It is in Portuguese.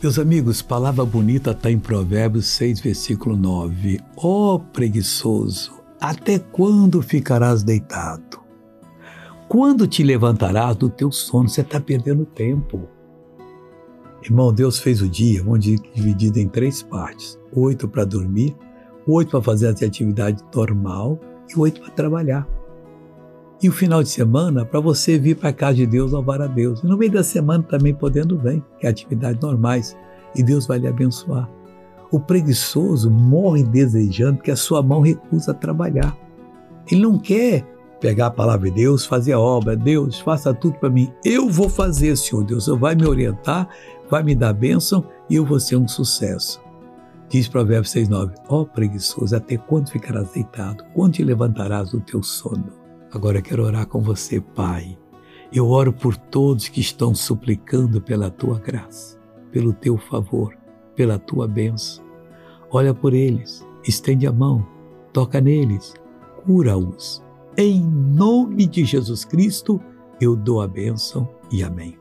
Meus amigos, palavra bonita está em Provérbios 6, versículo 9. Ó oh, preguiçoso, até quando ficarás deitado? Quando te levantarás do teu sono? Você está perdendo tempo. Irmão, Deus fez o dia, vamos dividido em três partes: oito para dormir, oito para fazer as atividades normal e oito para trabalhar. E o final de semana para você vir para a casa de Deus louvar a Deus. E no meio da semana também podendo vir, que é atividades normais, e Deus vai lhe abençoar. O preguiçoso morre desejando que a sua mão recusa trabalhar. Ele não quer pegar a palavra de Deus, fazer a obra. Deus, faça tudo para mim. Eu vou fazer, Senhor Deus. Você vai me orientar, vai me dar bênção e eu vou ser um sucesso. Diz Provérbios 6,9: Ó oh, preguiçoso, até quando ficarás deitado? Quando te levantarás do teu sono? Agora eu quero orar com você, Pai. Eu oro por todos que estão suplicando pela tua graça, pelo teu favor, pela tua bênção. Olha por eles, estende a mão, toca neles, cura-os. Em nome de Jesus Cristo, eu dou a bênção e amém.